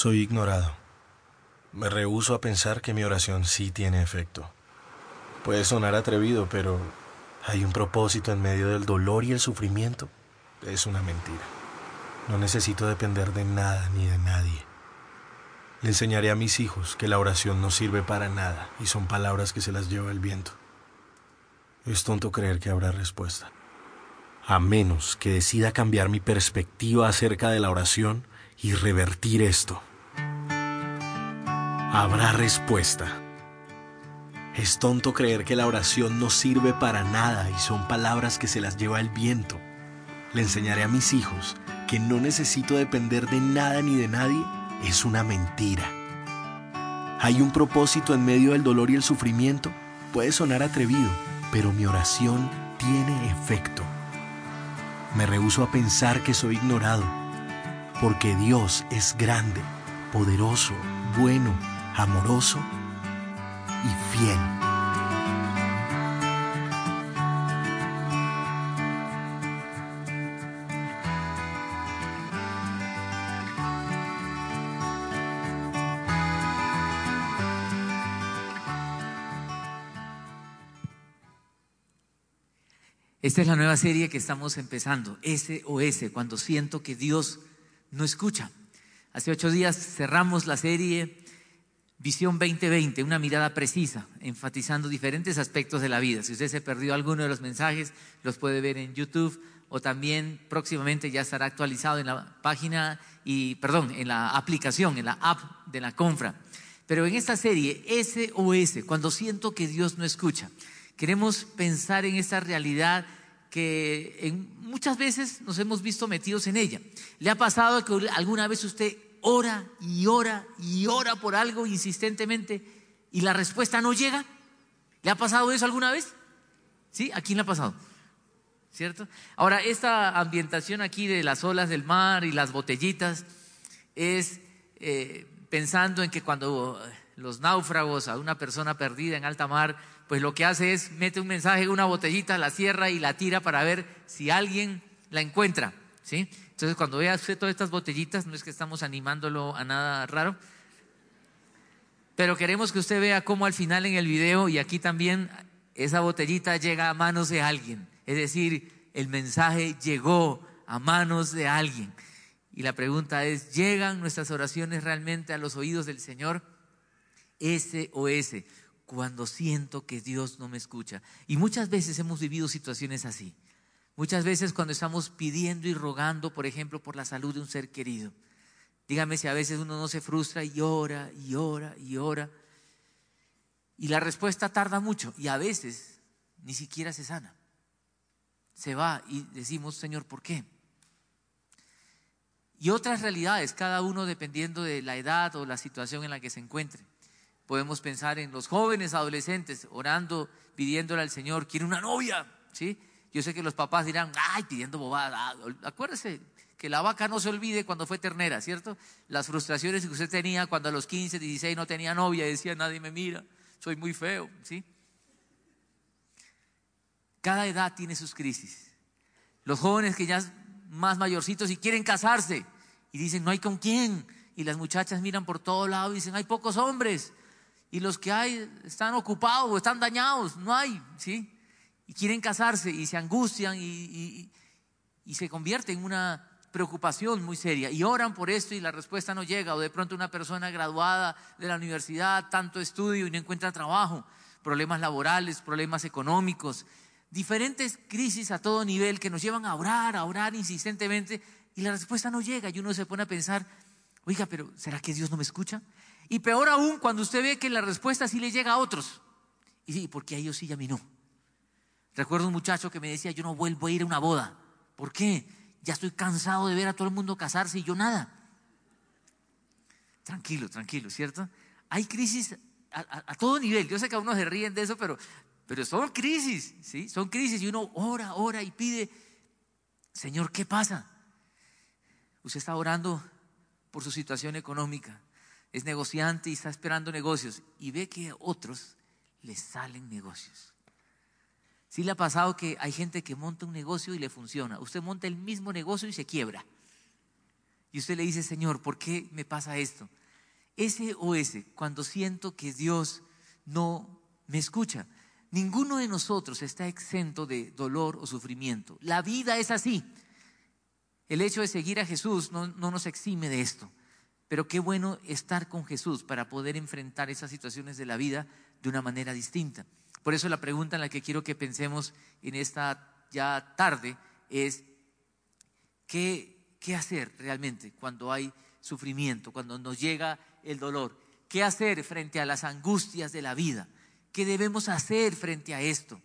Soy ignorado. Me rehúso a pensar que mi oración sí tiene efecto. Puede sonar atrevido, pero hay un propósito en medio del dolor y el sufrimiento. Es una mentira. No necesito depender de nada ni de nadie. Le enseñaré a mis hijos que la oración no sirve para nada y son palabras que se las lleva el viento. Es tonto creer que habrá respuesta. A menos que decida cambiar mi perspectiva acerca de la oración y revertir esto. Habrá respuesta. Es tonto creer que la oración no sirve para nada y son palabras que se las lleva el viento. Le enseñaré a mis hijos que no necesito depender de nada ni de nadie es una mentira. Hay un propósito en medio del dolor y el sufrimiento. Puede sonar atrevido, pero mi oración tiene efecto. Me rehúso a pensar que soy ignorado, porque Dios es grande, poderoso, bueno, amoroso y fiel. Esta es la nueva serie que estamos empezando, SOS, cuando siento que Dios no escucha. Hace ocho días cerramos la serie Visión 2020, una mirada precisa, enfatizando diferentes aspectos de la vida. Si usted se perdió alguno de los mensajes, los puede ver en YouTube o también próximamente ya estará actualizado en la página y, perdón, en la aplicación, en la app de la Confra. Pero en esta serie, SOS, cuando siento que Dios no escucha, queremos pensar en esta realidad que muchas veces nos hemos visto metidos en ella. ¿Le ha pasado que alguna vez usted ora y ora y ora por algo insistentemente y la respuesta no llega? ¿Le ha pasado eso alguna vez? ¿Sí? ¿A quién le ha pasado? ¿Cierto? Ahora, esta ambientación aquí de las olas del mar y las botellitas es eh, pensando en que cuando los náufragos a una persona perdida en alta mar pues lo que hace es mete un mensaje en una botellita, la cierra y la tira para ver si alguien la encuentra. ¿sí? Entonces, cuando vea usted todas estas botellitas, no es que estamos animándolo a nada raro, pero queremos que usted vea cómo al final en el video y aquí también esa botellita llega a manos de alguien. Es decir, el mensaje llegó a manos de alguien. Y la pregunta es, ¿llegan nuestras oraciones realmente a los oídos del Señor? SOS cuando siento que Dios no me escucha. Y muchas veces hemos vivido situaciones así. Muchas veces cuando estamos pidiendo y rogando, por ejemplo, por la salud de un ser querido. Dígame si a veces uno no se frustra y ora y ora y ora. Y la respuesta tarda mucho y a veces ni siquiera se sana. Se va y decimos, Señor, ¿por qué? Y otras realidades, cada uno dependiendo de la edad o la situación en la que se encuentre. Podemos pensar en los jóvenes adolescentes orando, pidiéndole al Señor, quiere una novia, ¿sí? Yo sé que los papás dirán, ay, pidiendo bobada. Acuérdese que la vaca no se olvide cuando fue ternera, ¿cierto? Las frustraciones que usted tenía cuando a los 15, 16 no tenía novia y decía, nadie me mira, soy muy feo, ¿sí? Cada edad tiene sus crisis. Los jóvenes que ya más mayorcitos y quieren casarse y dicen, no hay con quién. Y las muchachas miran por todo lado y dicen, hay pocos hombres y los que hay están ocupados están dañados, no hay, ¿sí? Y quieren casarse y se angustian y, y, se convierte en una preocupación muy seria y oran por esto y la respuesta no llega o de pronto una persona graduada de la universidad, tanto estudio y no encuentra trabajo, problemas laborales, problemas económicos, diferentes crisis a todo nivel que nos llevan a orar, a orar insistentemente y la respuesta no llega y uno se pone a pensar, oiga, pero ¿será que Dios no me escucha? Y peor aún cuando usted ve que la respuesta sí le llega a otros. Y sí, porque a ellos sí y a mí no. Recuerdo un muchacho que me decía, yo no vuelvo a ir a una boda. ¿Por qué? Ya estoy cansado de ver a todo el mundo casarse y yo nada. Tranquilo, tranquilo, ¿cierto? Hay crisis a, todo nivel. Yo sé que a uno se ríen de eso, pero, pero son crisis, ¿sí? Son crisis y uno ora, ora y pide, Señor, ¿qué pasa? Usted está orando por su situación económica es negociante y está esperando negocios y ve que a otros les salen negocios. Sí le ha pasado que hay gente que monta un negocio y le funciona. Usted monta el mismo negocio y se quiebra. y usted le dice, Señor, ¿por qué me pasa esto? Ese o ese, cuando siento que Dios no me escucha. Ninguno de nosotros está exento de dolor o sufrimiento. La vida es así. El hecho de seguir a Jesús no, no nos exime de esto. Pero qué bueno estar con Jesús para poder enfrentar esas situaciones de la vida de una manera distinta. Por eso la pregunta en la que quiero que pensemos en esta ya tarde es, ¿qué, qué hacer realmente cuando hay sufrimiento, cuando nos llega el dolor? ¿Qué hacer frente a las angustias de la vida? ¿Qué debemos hacer frente a esto?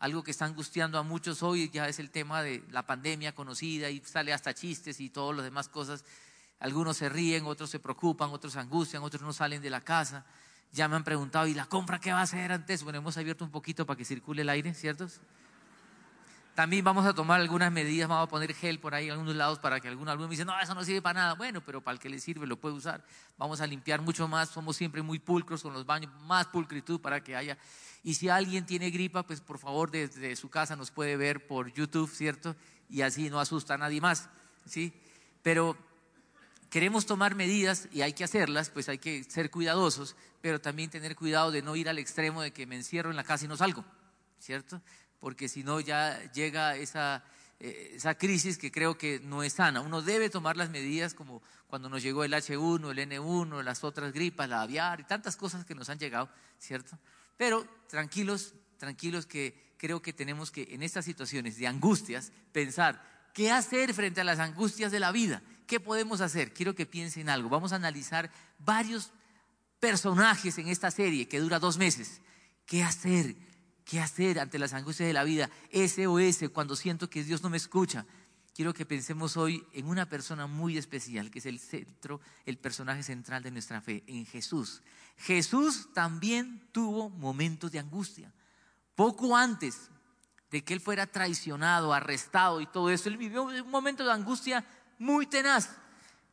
Algo que está angustiando a muchos hoy ya es el tema de la pandemia conocida y sale hasta chistes y todas las demás cosas. Algunos se ríen, otros se preocupan, otros se angustian, otros no salen de la casa. Ya me han preguntado, ¿y la compra qué va a hacer antes? Bueno, hemos abierto un poquito para que circule el aire, ¿cierto? También vamos a tomar algunas medidas, vamos a poner gel por ahí en algunos lados para que algún alguno me dice, no, eso no sirve para nada. Bueno, pero para el que le sirve lo puede usar. Vamos a limpiar mucho más, somos siempre muy pulcros con los baños, más pulcritud para que haya. Y si alguien tiene gripa, pues por favor desde su casa nos puede ver por YouTube, ¿cierto? Y así no asusta a nadie más, ¿sí? Pero queremos tomar medidas y hay que hacerlas, pues hay que ser cuidadosos, pero también tener cuidado de no ir al extremo de que me encierro en la casa y no salgo, ¿cierto? porque si no ya llega esa, eh, esa crisis que creo que no es sana. Uno debe tomar las medidas como cuando nos llegó el H1, el N1, las otras gripas, la aviar y tantas cosas que nos han llegado, ¿cierto? Pero tranquilos, tranquilos que creo que tenemos que en estas situaciones de angustias pensar qué hacer frente a las angustias de la vida, qué podemos hacer. Quiero que piensen algo. Vamos a analizar varios personajes en esta serie que dura dos meses. ¿Qué hacer? ¿Qué hacer ante las angustias de la vida? SOS, cuando siento que Dios no me escucha. Quiero que pensemos hoy en una persona muy especial, que es el centro, el personaje central de nuestra fe, en Jesús. Jesús también tuvo momentos de angustia. Poco antes de que él fuera traicionado, arrestado y todo eso, él vivió un momento de angustia muy tenaz,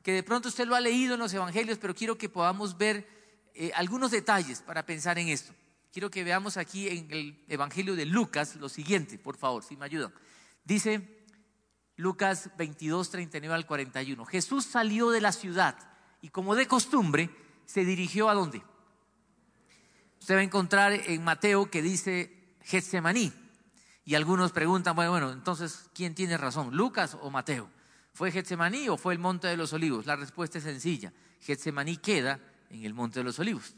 que de pronto usted lo ha leído en los evangelios, pero quiero que podamos ver eh, algunos detalles para pensar en esto quiero que veamos aquí en el Evangelio de Lucas lo siguiente, por favor, si me ayudan. Dice Lucas 22, 39 al 41. Jesús salió de la ciudad y como de costumbre se dirigió a dónde? Usted va a encontrar en Mateo que dice Getsemaní. Y algunos preguntan, bueno, bueno, entonces, ¿quién tiene razón? ¿Lucas o Mateo? ¿Fue Getsemaní o fue el Monte de los Olivos? La respuesta es sencilla. Getsemaní queda en el Monte de los Olivos.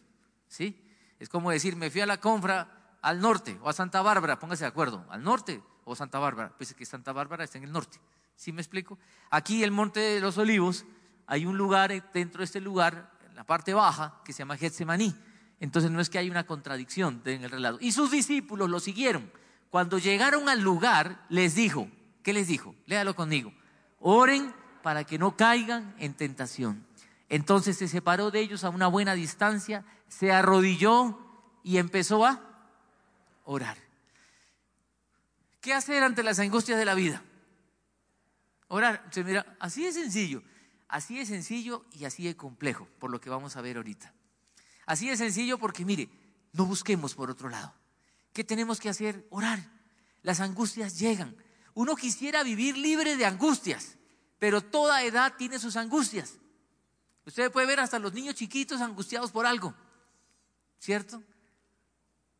¿Sí? Es como decir, me fui a la confra al norte o a Santa Bárbara, póngase de acuerdo, al norte o Santa Bárbara, pues que Santa Bárbara está en el norte. ¿Sí me explico? Aquí el Monte de los Olivos, hay un lugar dentro de este lugar, en la parte baja, que se llama Getsemaní. Entonces no es que hay una contradicción en el relato. Y sus discípulos lo siguieron. Cuando llegaron al lugar, les dijo, ¿qué les dijo? Léalo conmigo. Oren para que no caigan en tentación. Entonces se separó de ellos a una buena distancia, se arrodilló y empezó a orar. ¿Qué hacer ante las angustias de la vida? Orar. mira, así de sencillo, así de sencillo y así de complejo, por lo que vamos a ver ahorita. Así de sencillo porque, mire, no busquemos por otro lado. ¿Qué tenemos que hacer? Orar. Las angustias llegan. Uno quisiera vivir libre de angustias, pero toda edad tiene sus angustias. Usted puede ver hasta los niños chiquitos angustiados por algo, ¿cierto?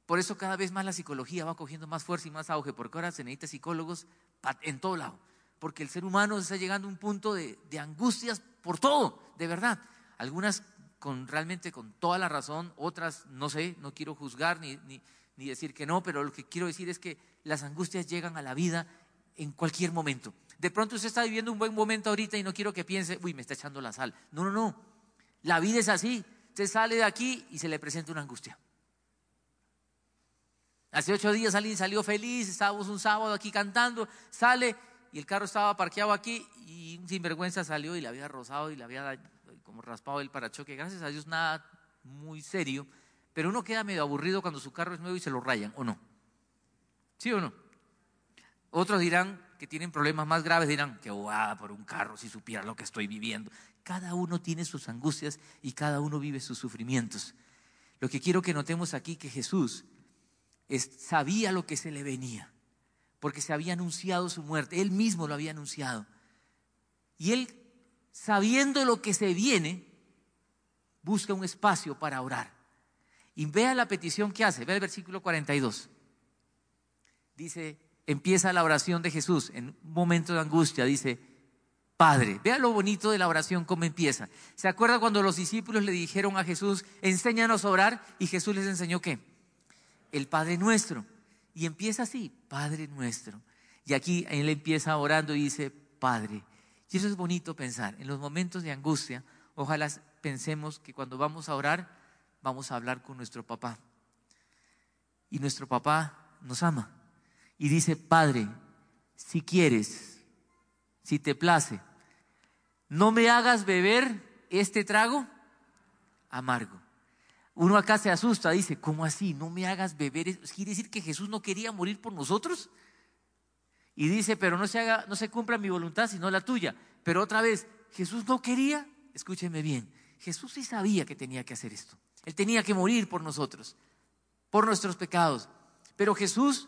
Por eso cada vez más la psicología va cogiendo más fuerza y más auge, porque ahora se necesita psicólogos en todo lado, porque el ser humano está llegando a un punto de, angustias por todo, de verdad. Algunas con realmente con toda la razón, otras no sé, no quiero juzgar ni, ni decir que no, pero lo que quiero decir es que las angustias llegan a la vida en cualquier momento. De pronto usted está viviendo un buen momento ahorita y no quiero que piense, uy, me está echando la sal. No, no, no. La vida es así. Usted sale de aquí y se le presenta una angustia. Hace ocho días alguien salió feliz, estábamos un sábado aquí cantando, sale y el carro estaba parqueado aquí y un sinvergüenza salió y le había rozado y le había como raspado el parachoque. Gracias a Dios nada muy serio, pero uno queda medio aburrido cuando su carro es nuevo y se lo rayan, ¿o no? ¿Sí o no? Otros dirán que tienen problemas más graves, dirán que guau, por un carro si supiera lo que estoy viviendo. Cada uno tiene sus angustias y cada uno vive sus sufrimientos. Lo que quiero que notemos aquí que Jesús sabía lo que se le venía, porque se había anunciado su muerte, él mismo lo había anunciado. Y él sabiendo lo que se viene, busca un espacio para orar. Y vea la petición que hace, vea el versículo 42. Dice, empieza la oración de Jesús en un momento de angustia, dice, Padre, vea lo bonito de la oración, cómo empieza. ¿Se acuerda cuando los discípulos le dijeron a Jesús, enséñanos a orar? Y Jesús les enseñó qué? El Padre nuestro. Y empieza así, Padre nuestro. Y aquí él empieza orando y dice, Padre. Y eso es bonito pensar. En los momentos de angustia, ojalá pensemos que cuando vamos a orar, vamos a hablar con nuestro papá. Y nuestro papá nos ama. Y dice, Padre, si quieres, si te place, no me hagas beber este trago amargo. Uno acá se asusta, dice, ¿cómo así? No me hagas beber. ¿Quiere decir que Jesús no quería morir por nosotros? Y dice, pero no se haga, no se cumpla mi voluntad, sino la tuya. Pero otra vez, Jesús no quería, escúcheme bien, Jesús sí sabía que tenía que hacer esto. Él tenía que morir por nosotros, por nuestros pecados. Pero Jesús,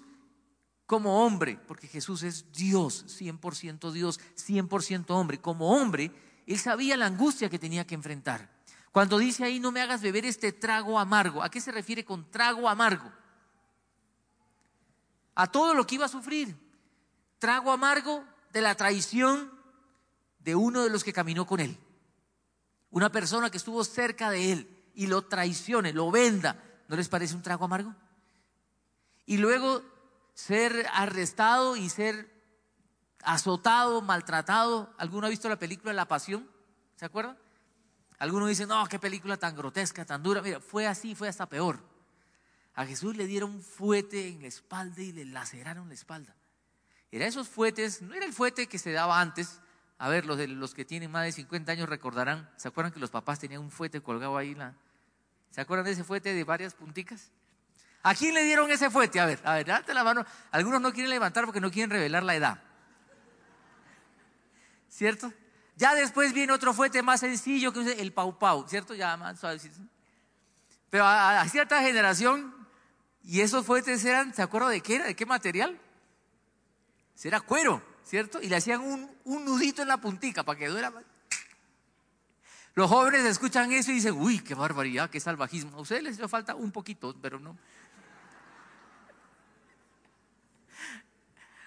como hombre, porque Jesús es Dios, 100% Dios, 100% hombre, como hombre, él sabía la angustia que tenía que enfrentar. Cuando dice ahí, no me hagas beber este trago amargo, ¿a qué se refiere con trago amargo? A todo lo que iba a sufrir. Trago amargo de la traición de uno de los que caminó con él. Una persona que estuvo cerca de él y lo traicione, lo venda. ¿No les parece un trago amargo? Y luego ser arrestado y ser azotado, maltratado. ¿Alguno ha visto la película La Pasión? ¿Se acuerdan? Algunos dicen, no, qué película tan grotesca, tan dura. Mira, fue así, fue hasta peor. A Jesús le dieron un fuete en la espalda y le laceraron la espalda. Era esos fuetes, no era el fuete que se daba antes. A ver, los, de, los que tienen más de 50 años recordarán, ¿se acuerdan que los papás tenían un fuete colgado ahí? La, ¿Se acuerdan de ese fuete de varias punticas? ¿A quién le dieron ese fuete? A ver, a ver, date la mano. Algunos no quieren levantar porque no quieren revelar la edad. ¿Cierto? Ya después viene otro fuete más sencillo que el pau pau, ¿cierto? Ya más suave. Pero a, cierta generación, y esos fuetes eran, ¿se acuerdan de qué era? ¿De qué material? Era cuero, ¿cierto? Y le hacían un, un nudito en la puntica para que duela. Los jóvenes escuchan eso y dicen, uy, qué barbaridad, qué salvajismo. A ustedes les hace falta un poquito, pero no.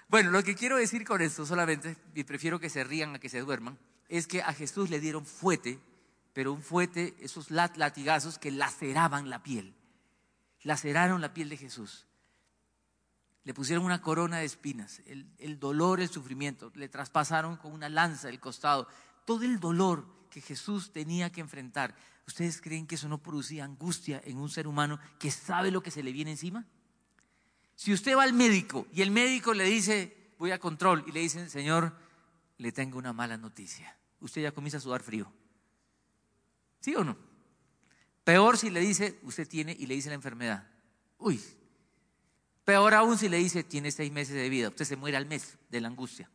Bueno, lo que quiero decir con esto solamente, y prefiero que se rían a que se duerman, es que a Jesús le dieron fuete, pero un fuete, esos latigazos que laceraban la piel. Laceraron la piel de Jesús. Le pusieron una corona de espinas, el, el dolor, el sufrimiento. Le traspasaron con una lanza el costado. Todo el dolor que Jesús tenía que enfrentar. ¿Ustedes creen que eso no producía angustia en un ser humano que sabe lo que se le viene encima? Si usted va al médico y el médico le dice, voy a control, y le dicen, Señor, le tengo una mala noticia usted ya comienza a sudar frío. ¿Sí o no? Peor si le dice, usted tiene y le dice la enfermedad. Uy. Peor aún si le dice, tiene seis meses de vida. Usted se muere al mes de la angustia.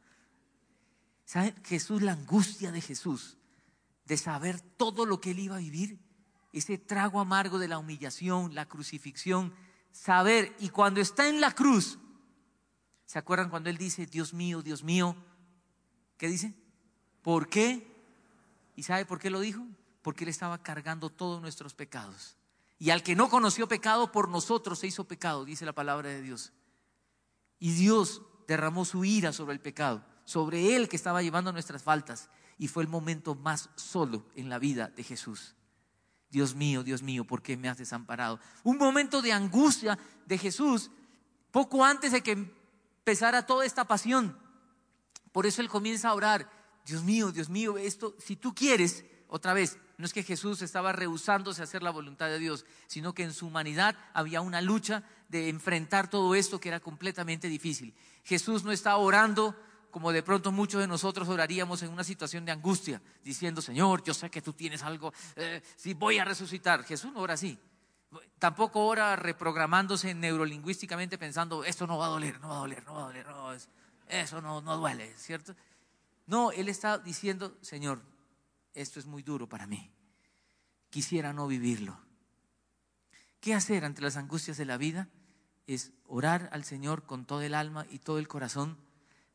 ¿Sabe? Jesús, la angustia de Jesús, de saber todo lo que él iba a vivir, ese trago amargo de la humillación, la crucifixión, saber, y cuando está en la cruz, ¿se acuerdan cuando él dice, Dios mío, Dios mío? ¿Qué dice? ¿Por qué? ¿Y sabe por qué lo dijo? Porque Él estaba cargando todos nuestros pecados. Y al que no conoció pecado, por nosotros se hizo pecado, dice la palabra de Dios. Y Dios derramó su ira sobre el pecado, sobre Él que estaba llevando nuestras faltas. Y fue el momento más solo en la vida de Jesús. Dios mío, Dios mío, ¿por qué me has desamparado? Un momento de angustia de Jesús poco antes de que empezara toda esta pasión. Por eso Él comienza a orar Dios mío, Dios mío, esto, si tú quieres, otra vez, no es que Jesús estaba rehusándose a hacer la voluntad de Dios, sino que en su humanidad había una lucha de enfrentar todo esto que era completamente difícil. Jesús no estaba orando como de pronto muchos de nosotros oraríamos en una situación de angustia, diciendo, Señor, yo sé que tú tienes algo, eh, si voy a resucitar. Jesús no ora así. Tampoco ora reprogramándose neurolingüísticamente pensando, esto no va a doler, no va a doler, no va a doler, no, eso no, no duele, ¿cierto? No, él está diciendo, Señor, esto es muy duro para mí. Quisiera no vivirlo. ¿Qué hacer ante las angustias de la vida? Es orar al Señor con todo el alma y todo el corazón,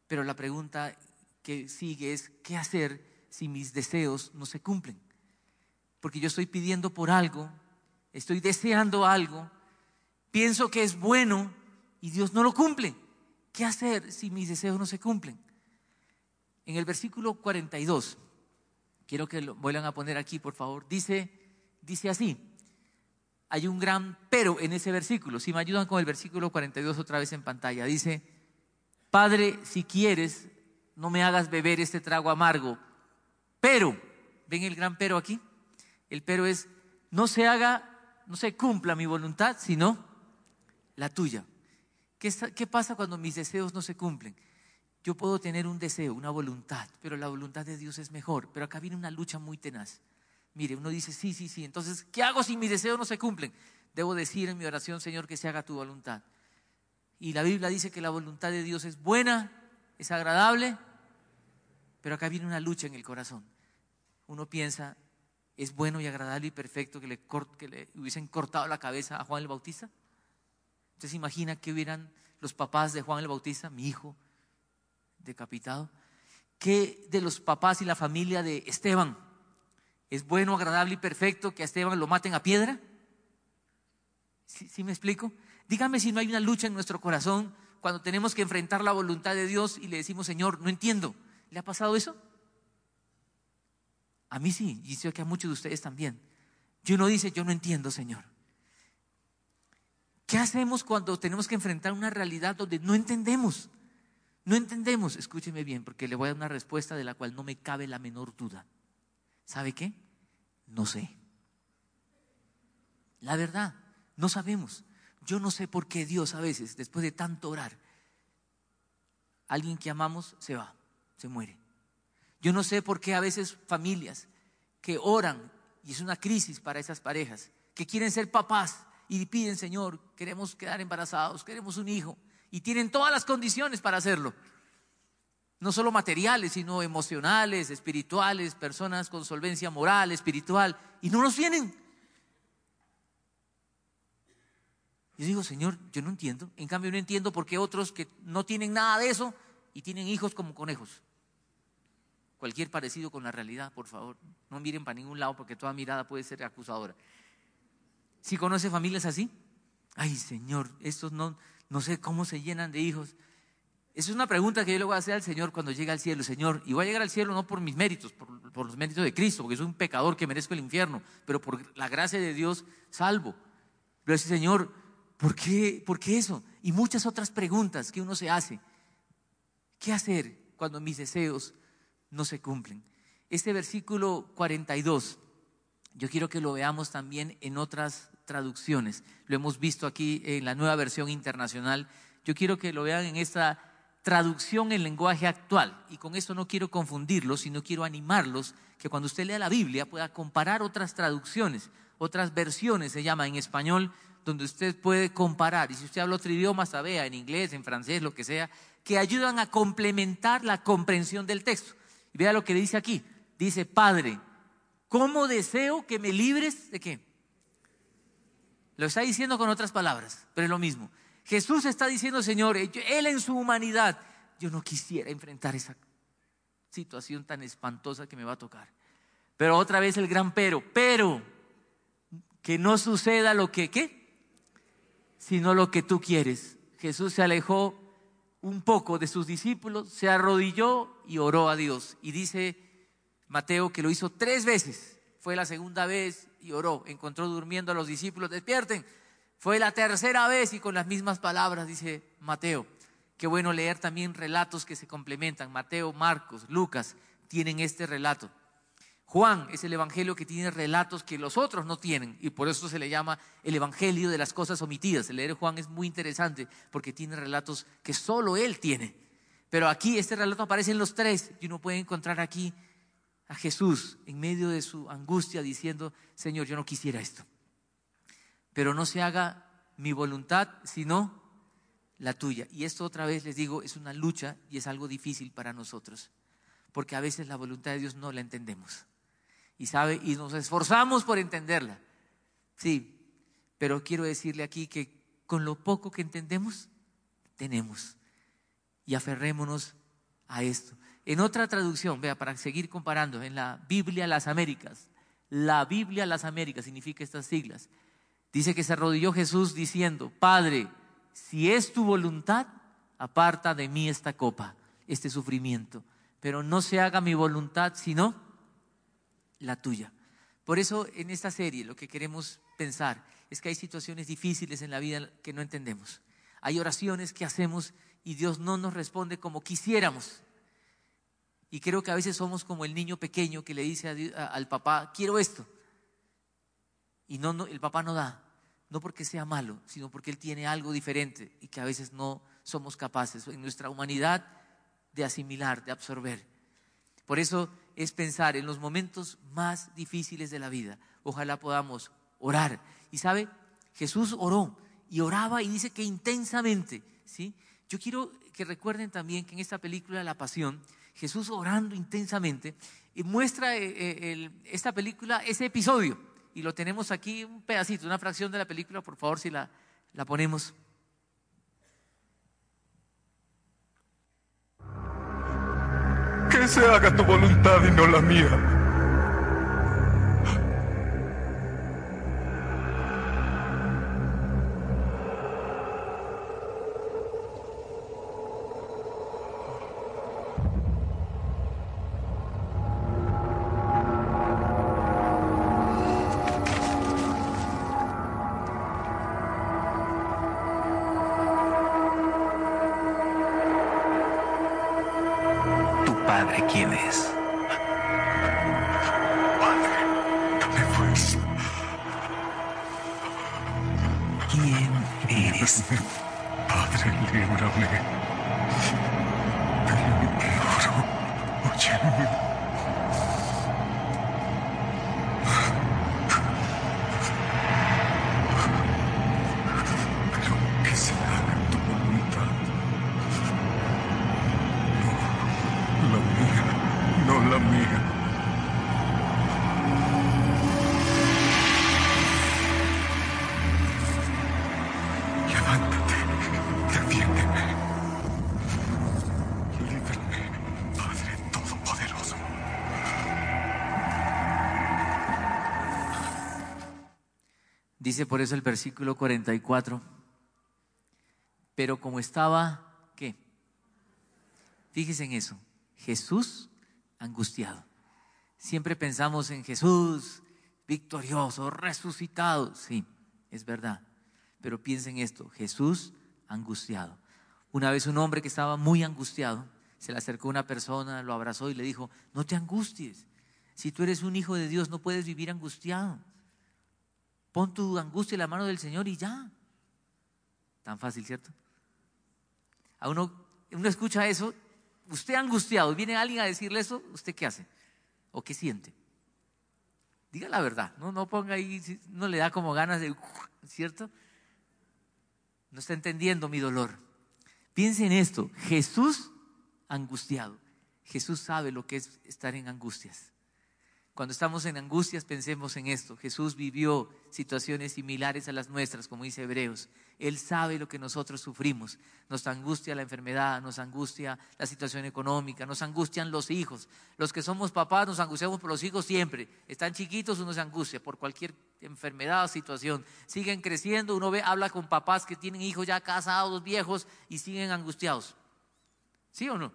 pero la pregunta que sigue es, ¿qué hacer si mis deseos no se cumplen? Porque yo estoy pidiendo por algo, estoy deseando algo, pienso que es bueno y Dios no lo cumple. ¿Qué hacer si mis deseos no se cumplen? En el versículo 42, quiero que lo vuelvan a poner aquí, por favor, dice, dice así, hay un gran pero en ese versículo. Si me ayudan con el versículo 42 otra vez en pantalla, dice, Padre, si quieres, no me hagas beber este trago amargo, pero, ¿ven el gran pero aquí? El pero es, no se haga, no se cumpla mi voluntad, sino la tuya. ¿Qué, ¿Qué pasa cuando mis deseos no se cumplen? Yo puedo tener un deseo, una voluntad, pero la voluntad de Dios es mejor. Pero acá viene una lucha muy tenaz. Mire, uno dice, sí, sí, sí. Entonces, ¿qué hago si mis deseos no se cumplen? Debo decir en mi oración, Señor, que se haga tu voluntad. Y la Biblia dice que la voluntad de Dios es buena, es agradable, pero acá viene una lucha en el corazón. Uno piensa, ¿es bueno y agradable y perfecto que le, que le hubiesen cortado la cabeza a Juan el Bautista? ¿Usted se imagina que hubieran los papás de Juan el Bautista, mi hijo, decapitado? ¿Qué de los papás y la familia de Esteban? ¿Es bueno, agradable y perfecto que a Esteban lo maten a piedra? ¿Sí, me explico? Dígame si no hay una lucha en nuestro corazón cuando tenemos que enfrentar la voluntad de Dios y le decimos, Señor, no entiendo. ¿Le ha pasado eso? A mí sí, y sé que a muchos de ustedes también. Y uno dice, yo no entiendo, Señor. ¿Qué hacemos cuando tenemos que enfrentar una realidad donde no entendemos? No entendemos, escúcheme bien, porque le voy a dar una respuesta de la cual no me cabe la menor duda. ¿Sabe qué? No sé. La verdad, no sabemos. Yo no sé por qué Dios a veces, después de tanto orar, alguien que amamos se va, se muere. Yo no sé por qué a veces familias que oran, y es una crisis para esas parejas, que quieren ser papás y piden, Señor, queremos quedar embarazados, queremos un hijo, y tienen todas las condiciones para hacerlo no solo materiales, sino emocionales, espirituales, personas con solvencia moral, espiritual, y no nos vienen. Yo digo, Señor, yo no entiendo. En cambio, no entiendo por qué otros que no tienen nada de eso y tienen hijos como conejos. Cualquier parecido con la realidad, por favor, no miren para ningún lado porque toda mirada puede ser acusadora. ¿Si conoce familias así? Ay, Señor, estos no, no sé cómo se llenan de hijos. Esa es una pregunta que yo le voy a hacer al Señor cuando llegue al cielo. Señor, y voy a llegar al cielo no por mis méritos, por, los méritos de Cristo, porque soy un pecador que merezco el infierno, pero por la gracia de Dios salvo. Pero ese Señor, ¿por qué, ¿por qué eso? Y muchas otras preguntas que uno se hace. ¿Qué hacer cuando mis deseos no se cumplen? Este versículo 42, yo quiero que lo veamos también en otras traducciones. Lo hemos visto aquí en la nueva versión internacional. Yo quiero que lo vean en esta traducción en lenguaje actual. Y con esto no quiero confundirlos, sino quiero animarlos que cuando usted lea la Biblia pueda comparar otras traducciones, otras versiones se llama en español, donde usted puede comparar. Y si usted habla otro idioma, sabe, en inglés, en francés, lo que sea, que ayudan a complementar la comprensión del texto. Y vea lo que dice aquí. Dice, Padre, ¿cómo deseo que me libres de qué? Lo está diciendo con otras palabras, pero es lo mismo. Jesús está diciendo, Señor, Él en su humanidad, yo no quisiera enfrentar esa situación tan espantosa que me va a tocar. Pero otra vez el gran pero, pero que no suceda lo que, ¿qué? Sino lo que tú quieres. Jesús se alejó un poco de sus discípulos, se arrodilló y oró a Dios. Y dice Mateo que lo hizo tres veces. Fue la segunda vez y oró. Encontró durmiendo a los discípulos, despierten, fue la tercera vez y con las mismas palabras, dice Mateo. Qué bueno leer también relatos que se complementan. Mateo, Marcos, Lucas tienen este relato. Juan es el evangelio que tiene relatos que los otros no tienen y por eso se le llama el evangelio de las cosas omitidas. El leer Juan es muy interesante porque tiene relatos que solo él tiene. Pero aquí este relato aparece en los tres y uno puede encontrar aquí a Jesús en medio de su angustia diciendo, Señor, yo no quisiera esto pero no se haga mi voluntad, sino la tuya. Y esto otra vez les digo, es una lucha y es algo difícil para nosotros, porque a veces la voluntad de Dios no la entendemos. Y sabe, y nos esforzamos por entenderla. Sí, pero quiero decirle aquí que con lo poco que entendemos, tenemos. Y aferrémonos a esto. En otra traducción, vea, para seguir comparando, en la Biblia Las Américas, la Biblia Las Américas significa estas siglas. Dice que se arrodilló Jesús diciendo, Padre, si es tu voluntad, aparta de mí esta copa, este sufrimiento, pero no se haga mi voluntad, sino la tuya. Por eso en esta serie lo que queremos pensar es que hay situaciones difíciles en la vida que no entendemos. Hay oraciones que hacemos y Dios no nos responde como quisiéramos. Y creo que a veces somos como el niño pequeño que le dice al papá, quiero esto. Y no, el papá no da, no porque sea malo, sino porque él tiene algo diferente y que a veces no somos capaces en nuestra humanidad de asimilar, de absorber. Por eso es pensar en los momentos más difíciles de la vida. Ojalá podamos orar. Y sabe, Jesús oró y oraba y dice que intensamente, ¿sí? Yo quiero que recuerden también que en esta película La Pasión, Jesús orando intensamente, y muestra eh, eh, esta película, ese episodio, y lo tenemos aquí un pedacito, una fracción de la película, por favor, si la, la ponemos. Se haga tu voluntad y no la mía. Dice por eso el versículo 44, pero como estaba, ¿qué? Fíjese en eso, Jesús angustiado. Siempre pensamos en Jesús victorioso, resucitado. Sí, es verdad. Pero piensen esto, Jesús angustiado. Una vez un hombre que estaba muy angustiado, se le acercó una persona, lo abrazó y le dijo, no te angusties. Si tú eres un hijo de Dios, no puedes vivir angustiado. Pon tu angustia en la mano del Señor y ya. Tan fácil, ¿cierto? A uno, uno escucha eso, usted angustiado, viene alguien a decirle eso, ¿usted qué hace? ¿O qué siente? Diga la verdad, no, no ponga ahí, no le da como ganas de, ¿cierto? No está entendiendo mi dolor. Piense en esto, Jesús angustiado. Jesús sabe lo que es estar en angustias. Cuando estamos en angustias, pensemos en esto. Jesús vivió situaciones similares a las nuestras, como dice Hebreos. Él sabe lo que nosotros sufrimos. Nos angustia la enfermedad, nos angustia la situación económica, nos angustian los hijos. Los que somos papás nos angustiamos por los hijos siempre. Están chiquitos, uno se angustia por cualquier enfermedad o situación. Siguen creciendo, uno ve, habla con papás que tienen hijos ya casados, viejos, y siguen angustiados. ¿Sí o no?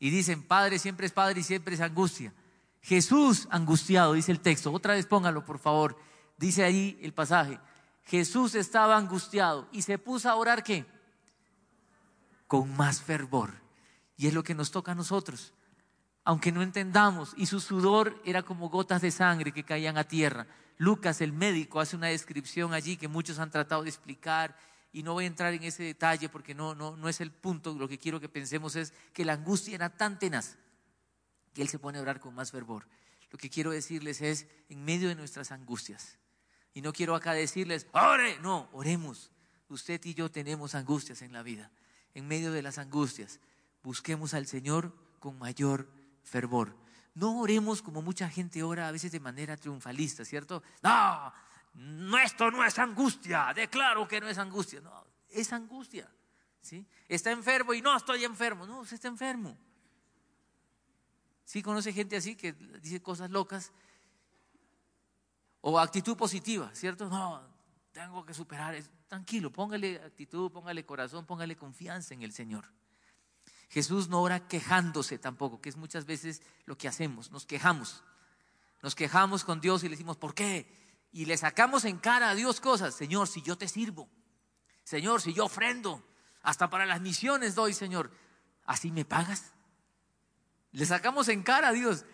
Y dicen, padre siempre es padre y siempre es angustia. Jesús angustiado, dice el texto. Otra vez póngalo, por favor. Dice ahí el pasaje. Jesús estaba angustiado y se puso a orar qué? Con más fervor. Y es lo que nos toca a nosotros. Aunque no entendamos, y su sudor era como gotas de sangre que caían a tierra. Lucas, el médico, hace una descripción allí que muchos han tratado de explicar y no voy a entrar en ese detalle porque no, no, no es el punto. Lo que quiero que pensemos es que la angustia era tan tenaz que Él se pone a orar con más fervor. Lo que quiero decirles es, en medio de nuestras angustias, y no quiero acá decirles, ore, no, oremos. Usted y yo tenemos angustias en la vida. En medio de las angustias, busquemos al Señor con mayor fervor. No oremos como mucha gente ora a veces de manera triunfalista, ¿cierto? No, esto no es angustia, declaro que no es angustia. No, es angustia. ¿sí? Está enfermo y no estoy enfermo. No, usted está enfermo. ¿Sí conoce gente así que dice cosas locas? O actitud positiva, ¿cierto? No, tengo que superar. Tranquilo, póngale actitud, póngale corazón, póngale confianza en el Señor. Jesús no ora quejándose tampoco, que es muchas veces lo que hacemos, nos quejamos. Nos quejamos con Dios y le decimos, ¿por qué? Y le sacamos en cara a Dios cosas. Señor, si yo te sirvo. Señor, si yo ofrendo. Hasta para las misiones doy, Señor. ¿Así me pagas? Le sacamos en cara a Dios.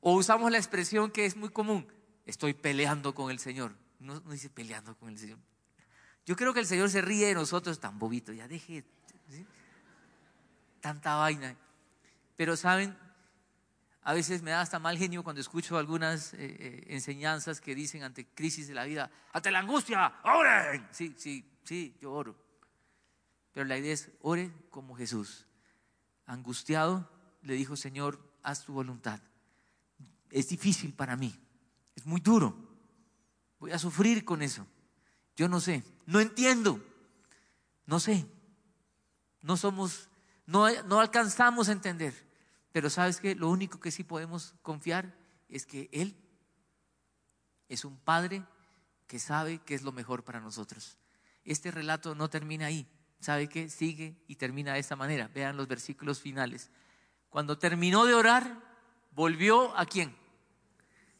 O usamos la expresión que es muy común. Estoy peleando con el Señor. No, dice peleando con el Señor. Yo creo que el Señor se ríe de nosotros tan bobito. Ya deje tanta vaina. Pero saben, a veces me da hasta mal genio cuando escucho algunas eh, eh, enseñanzas que dicen ante crisis de la vida, ante la angustia, oren. Sí, sí, sí, yo oro. Pero la idea es, ore como Jesús. Angustiado, le dijo, Señor, haz tu voluntad. Es difícil para mí, es muy duro. Voy a sufrir con eso. Yo no sé, no entiendo, no sé. No somos, no, no alcanzamos a entender. Pero sabes que lo único que sí podemos confiar es que Él es un Padre que sabe qué es lo mejor para nosotros. Este relato no termina ahí. ¿Sabe qué? Sigue y termina de esta manera. Vean los versículos finales. Cuando terminó de orar, volvió a quién?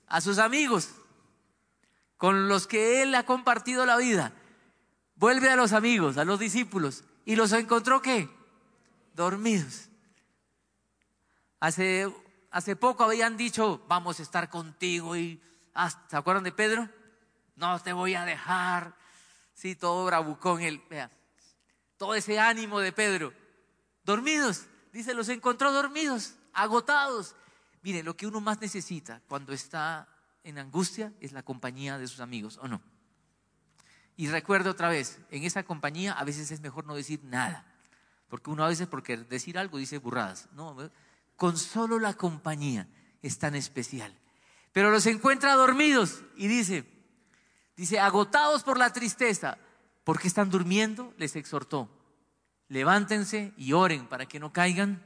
A sus amigos, con los que él ha compartido la vida. Vuelve a los amigos, a los discípulos, y los encontró qué? Dormidos. Hace, hace poco habían dicho, vamos a estar contigo y, ¿se acuerdan de Pedro? No te voy a dejar. Sí, todo bravucón, vea, todo ese ánimo de Pedro. Dormidos, dice, los encontró dormidos, agotados. Mire, lo que uno más necesita cuando está en angustia es la compañía de sus amigos, ¿o no? Y recuerdo otra vez, en esa compañía a veces es mejor no decir nada, porque uno a veces porque decir algo dice burradas. No, con solo la compañía es tan especial. Pero los encuentra dormidos y dice, dice, agotados por la tristeza, ¿por qué están durmiendo? Les exhortó, levántense y oren para que no caigan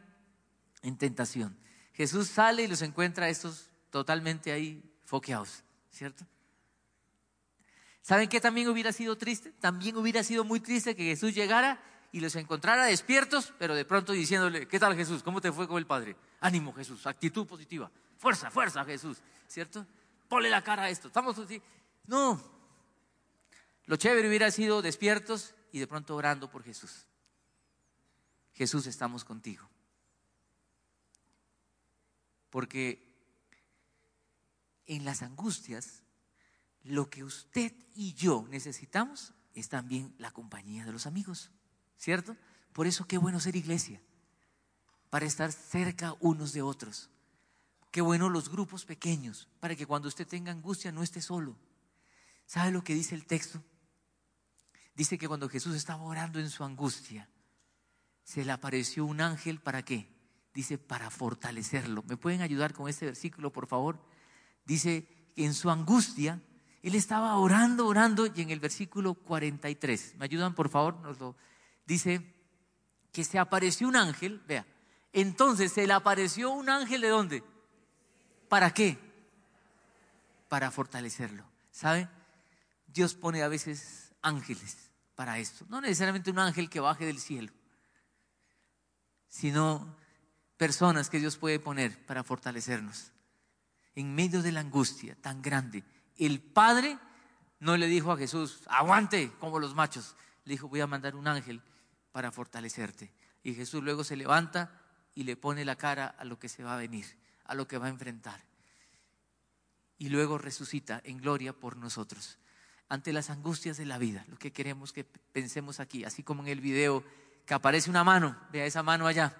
en tentación. Jesús sale y los encuentra a estos totalmente ahí foqueados, ¿cierto? ¿Saben qué también hubiera sido triste? También hubiera sido muy triste que Jesús llegara y los encontrara despiertos, pero de pronto diciéndole, ¿qué tal Jesús? ¿Cómo te fue con el Padre? Ánimo Jesús, actitud positiva, fuerza, fuerza Jesús, ¿cierto? Ponle la cara a esto, estamos así. No, lo chévere hubiera sido despiertos y de pronto orando por Jesús. Jesús, estamos contigo. Porque en las angustias, lo que usted y yo necesitamos es también la compañía de los amigos. ¿cierto? Por eso qué bueno ser iglesia, para estar cerca unos de otros. Qué bueno los grupos pequeños, para que cuando usted tenga angustia no esté solo. ¿Sabe lo que dice el texto? Dice que cuando Jesús estaba orando en su angustia, se le apareció un ángel para qué? Dice, para fortalecerlo. ¿Me pueden ayudar con este versículo, por favor? Dice en su angustia, él estaba orando, orando, y en el versículo 43, ¿me ayudan, por favor? Nos lo dice que se apareció un ángel, vea, entonces se le apareció un ángel de dónde? ¿Para qué? Para fortalecerlo. ¿Sabe? Dios pone a veces ángeles para esto. No necesariamente un ángel que baje del cielo, sino personas que Dios puede poner para fortalecernos. En medio de la angustia tan grande, el Padre no le dijo a Jesús, aguante como los machos. Le dijo, voy a mandar un ángel para fortalecerte. Y Jesús luego se levanta y le pone la cara a lo que se va a venir, a lo que va a enfrentar. Y luego resucita en gloria por nosotros. Ante las angustias de la vida, lo que queremos que pensemos aquí, así como en el video que aparece una mano, vea esa mano allá,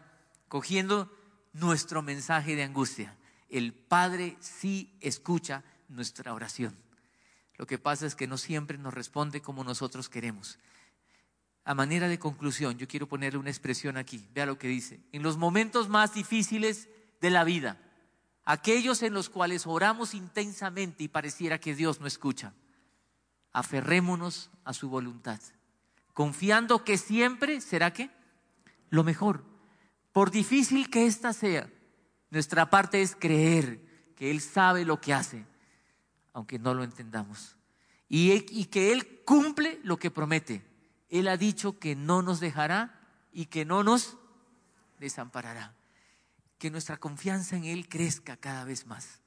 cogiendo nuestro mensaje de angustia. El Padre sí escucha nuestra oración. Lo que pasa es que no siempre nos responde como nosotros queremos. A manera de conclusión, yo quiero ponerle una expresión aquí. Vea lo que dice. En los momentos más difíciles de la vida, aquellos en los cuales oramos intensamente y pareciera que Dios no escucha, aferrémonos a su voluntad, confiando que siempre será que lo mejor. Por difícil que ésta sea, Nuestra parte es creer que Él sabe lo que hace, aunque no lo entendamos. Y, y que Él cumple lo que promete. Él ha dicho que no nos dejará y que no nos desamparará. Que nuestra confianza en Él crezca cada vez más.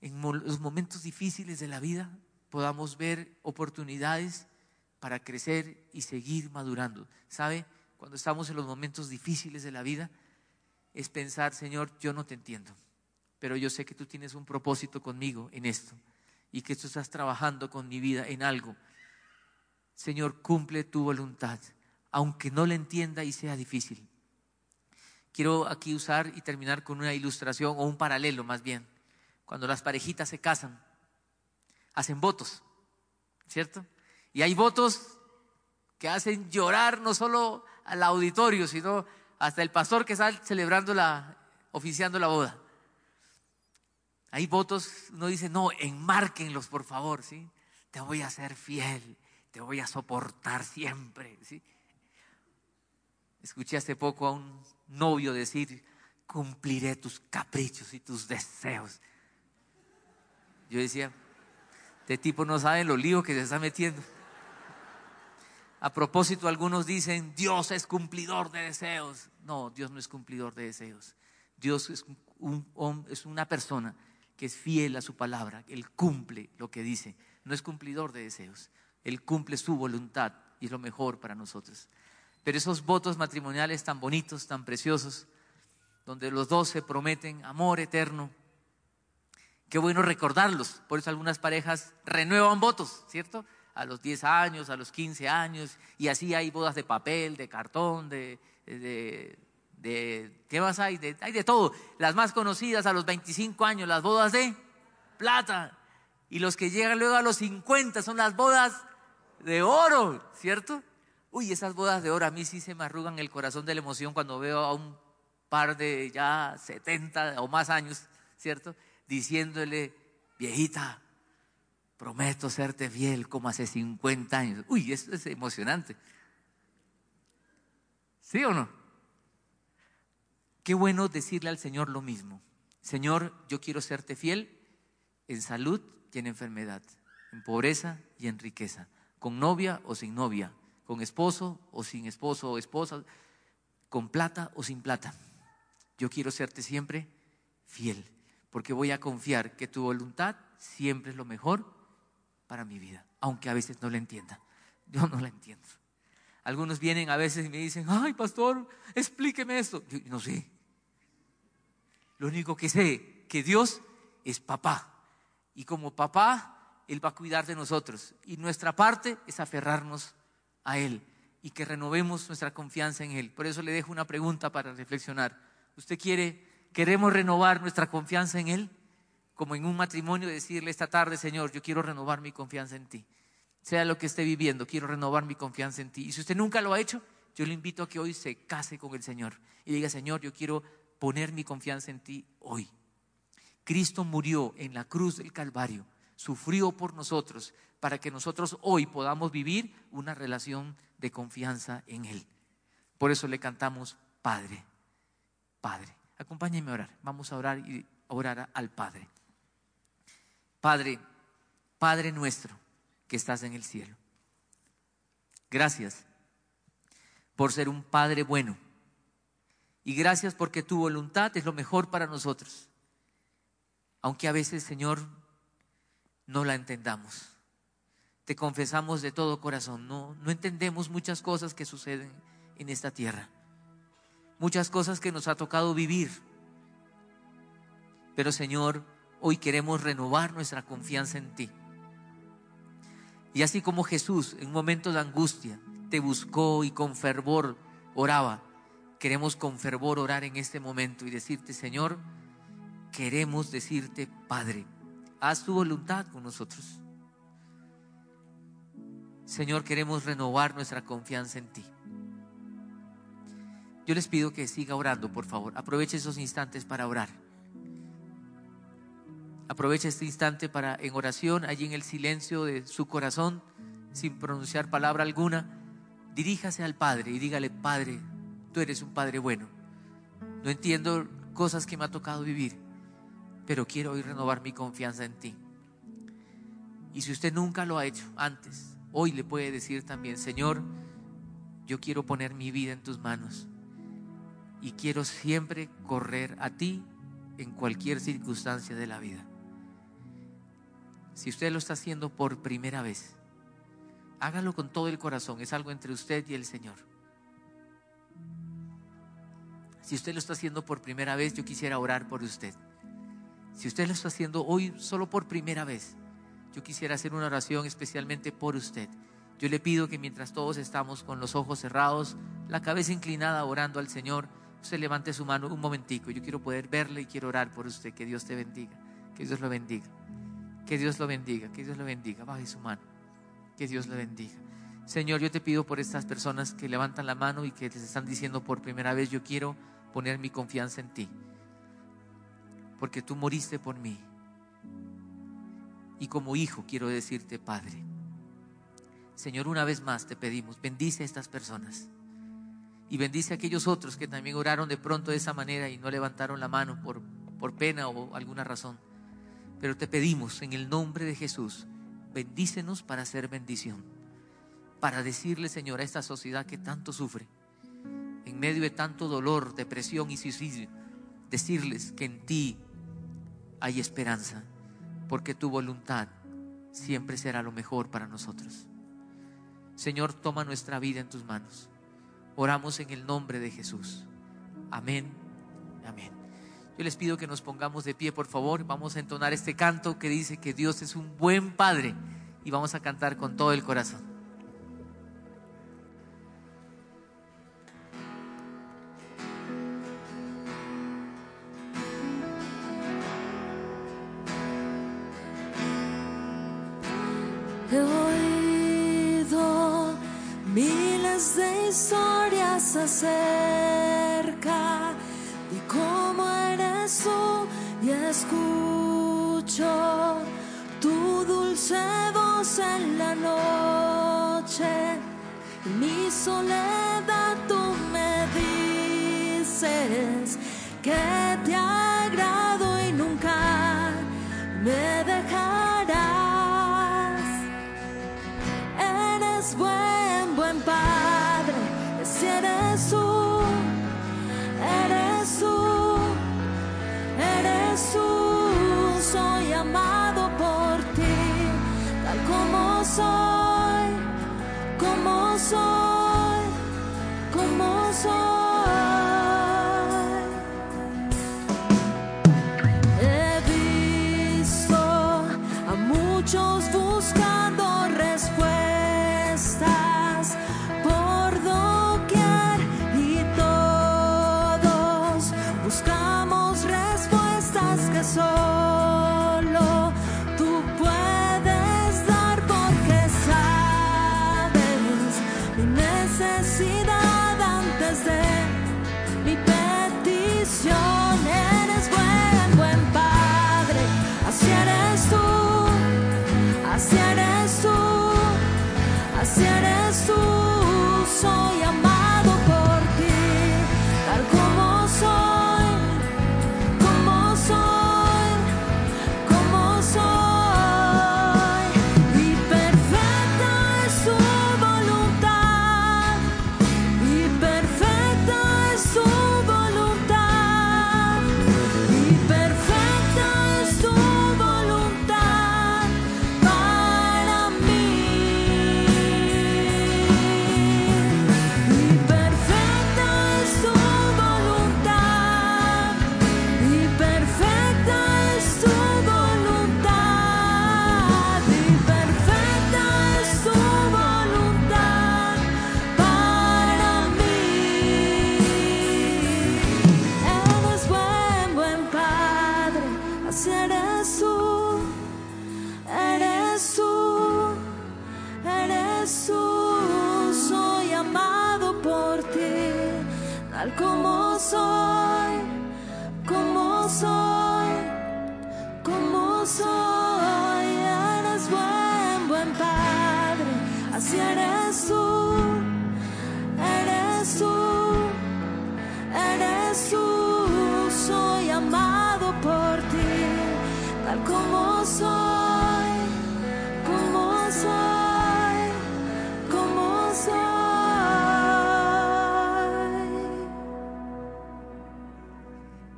En los momentos difíciles de la vida podamos ver oportunidades para crecer y seguir madurando. ¿Sabe? Cuando estamos en los momentos difíciles de la vida, es pensar, Señor, yo no te entiendo, pero yo sé que tú tienes un propósito conmigo en esto y que tú estás trabajando con mi vida en algo. Señor, cumple tu voluntad, aunque no la entienda y sea difícil. Quiero aquí usar y terminar con una ilustración o un paralelo más bien. Cuando las parejitas se casan, hacen votos, ¿cierto? Y hay votos que hacen llorar no solo al auditorio, sino hasta el pastor que está celebrando la, oficiando la boda. Hay votos, uno dice, no, enmárquenlos por favor, ¿sí? Te voy a ser fiel, te voy a soportar siempre. Escuché hace poco a un novio decir, cumpliré tus caprichos y tus deseos. Yo decía, este tipo no sabe lo lío que se está metiendo. A propósito, algunos dicen, Dios es cumplidor de deseos. No, Dios no es cumplidor de deseos. Dios es, un, es una persona que es fiel a su palabra. Él cumple lo que dice. No es cumplidor de deseos. Él cumple su voluntad y es lo mejor para nosotros. Pero esos votos matrimoniales tan bonitos, tan preciosos, donde los dos se prometen amor eterno, qué bueno recordarlos. Por eso algunas parejas renuevan votos, ¿cierto? A los 10 años, a los 15 años, y así hay bodas de papel, de cartón, de, de, ¿qué más hay? De, hay de todo. Las más conocidas a los 25 años, las bodas de plata, y los que llegan luego a los 50 son las bodas de oro, ¿cierto? Uy, esas bodas de oro a mí sí se me arrugan el corazón de la emoción cuando veo a un par de ya 70 o más años, ¿cierto? Diciéndole, viejita, prometo serte fiel como hace 50 años. Uy, eso es emocionante. ¿Sí o no? Qué bueno decirle al Señor lo mismo. Señor, yo quiero serte fiel en salud y en enfermedad, en pobreza y en riqueza, con novia o sin novia, con esposo o sin esposo o esposa, con plata o sin plata. Yo quiero serte siempre fiel, porque voy a confiar que tu voluntad siempre es lo mejor para mi vida, aunque a veces no la entienda. Yo no la entiendo. Algunos vienen a veces y me dicen, ay, pastor, explíqueme esto. Yo no sé. Lo único que sé, que Dios es papá. Y como papá, Él va a cuidar de nosotros. Y nuestra parte es aferrarnos a Él y que renovemos nuestra confianza en Él. Por eso le dejo una pregunta para reflexionar. ¿Usted quiere, queremos renovar nuestra confianza en Él? Como en un matrimonio, decirle esta tarde, Señor, yo quiero renovar mi confianza en ti. Sea lo que esté viviendo, quiero renovar mi confianza en ti. Y si usted nunca lo ha hecho, yo le invito a que hoy se case con el Señor y diga, Señor, yo quiero poner mi confianza en ti hoy. Cristo murió en la cruz del Calvario, sufrió por nosotros para que nosotros hoy podamos vivir una relación de confianza en Él. Por eso le cantamos Padre, Padre. Acompáñenme a orar. Vamos a orar y orar al Padre. Padre, Padre nuestro que estás en el cielo. Gracias por ser un Padre bueno. Y gracias porque tu voluntad es lo mejor para nosotros. Aunque a veces, Señor, no la entendamos. Te confesamos de todo corazón. No, no entendemos muchas cosas que suceden en esta tierra. Muchas cosas que nos ha tocado vivir. Pero, Señor, hoy queremos renovar nuestra confianza en ti. Y así como Jesús en un momento de angustia te buscó y con fervor oraba, queremos con fervor orar en este momento y decirte, Señor, queremos decirte, Padre, haz tu voluntad con nosotros. Señor, queremos renovar nuestra confianza en ti. Yo les pido que siga orando, por favor. Aproveche esos instantes para orar. Aprovecha este instante para en oración, allí en el silencio de su corazón, sin pronunciar palabra alguna, diríjase al Padre y dígale, Padre, tú eres un Padre bueno. No entiendo cosas que me ha tocado vivir, pero quiero hoy renovar mi confianza en ti. Y si usted nunca lo ha hecho antes, hoy le puede decir también, Señor, yo quiero poner mi vida en tus manos y quiero siempre correr a ti en cualquier circunstancia de la vida. Si usted lo está haciendo por primera vez, hágalo con todo el corazón, es algo entre usted y el Señor. Si usted lo está haciendo por primera vez, yo quisiera orar por usted. Si usted lo está haciendo hoy solo por primera vez, yo quisiera hacer una oración especialmente por usted. Yo le pido que mientras todos estamos con los ojos cerrados, la cabeza inclinada orando al Señor, usted levante su mano un momentico. Yo quiero poder verle y quiero orar por usted. Que Dios te bendiga. Que Dios lo bendiga. Que Dios lo bendiga. Que Dios lo bendiga. Baje su mano. Que Dios lo bendiga. Señor, yo te pido por estas personas que levantan la mano y que les están diciendo por primera vez, yo quiero poner mi confianza en ti. Porque tú moriste por mí. Y como hijo quiero decirte, Padre, Señor, una vez más te pedimos, bendice a estas personas y bendice a aquellos otros que también oraron de pronto de esa manera y no levantaron la mano por, por pena o alguna razón. Pero te pedimos en el nombre de Jesús, bendícenos para hacer bendición, para decirle, Señor, a esta sociedad que tanto sufre, en medio de tanto dolor, depresión y suicidio, decirles que en ti hay esperanza, porque tu voluntad siempre será lo mejor para nosotros. Señor, toma nuestra vida en tus manos. Oramos en el nombre de Jesús. Amén. Amén. Yo les pido que nos pongamos de pie, por favor. Vamos a entonar este canto que dice que Dios es un buen Padre y vamos a cantar con todo el corazón. Mi soledad tú me dices que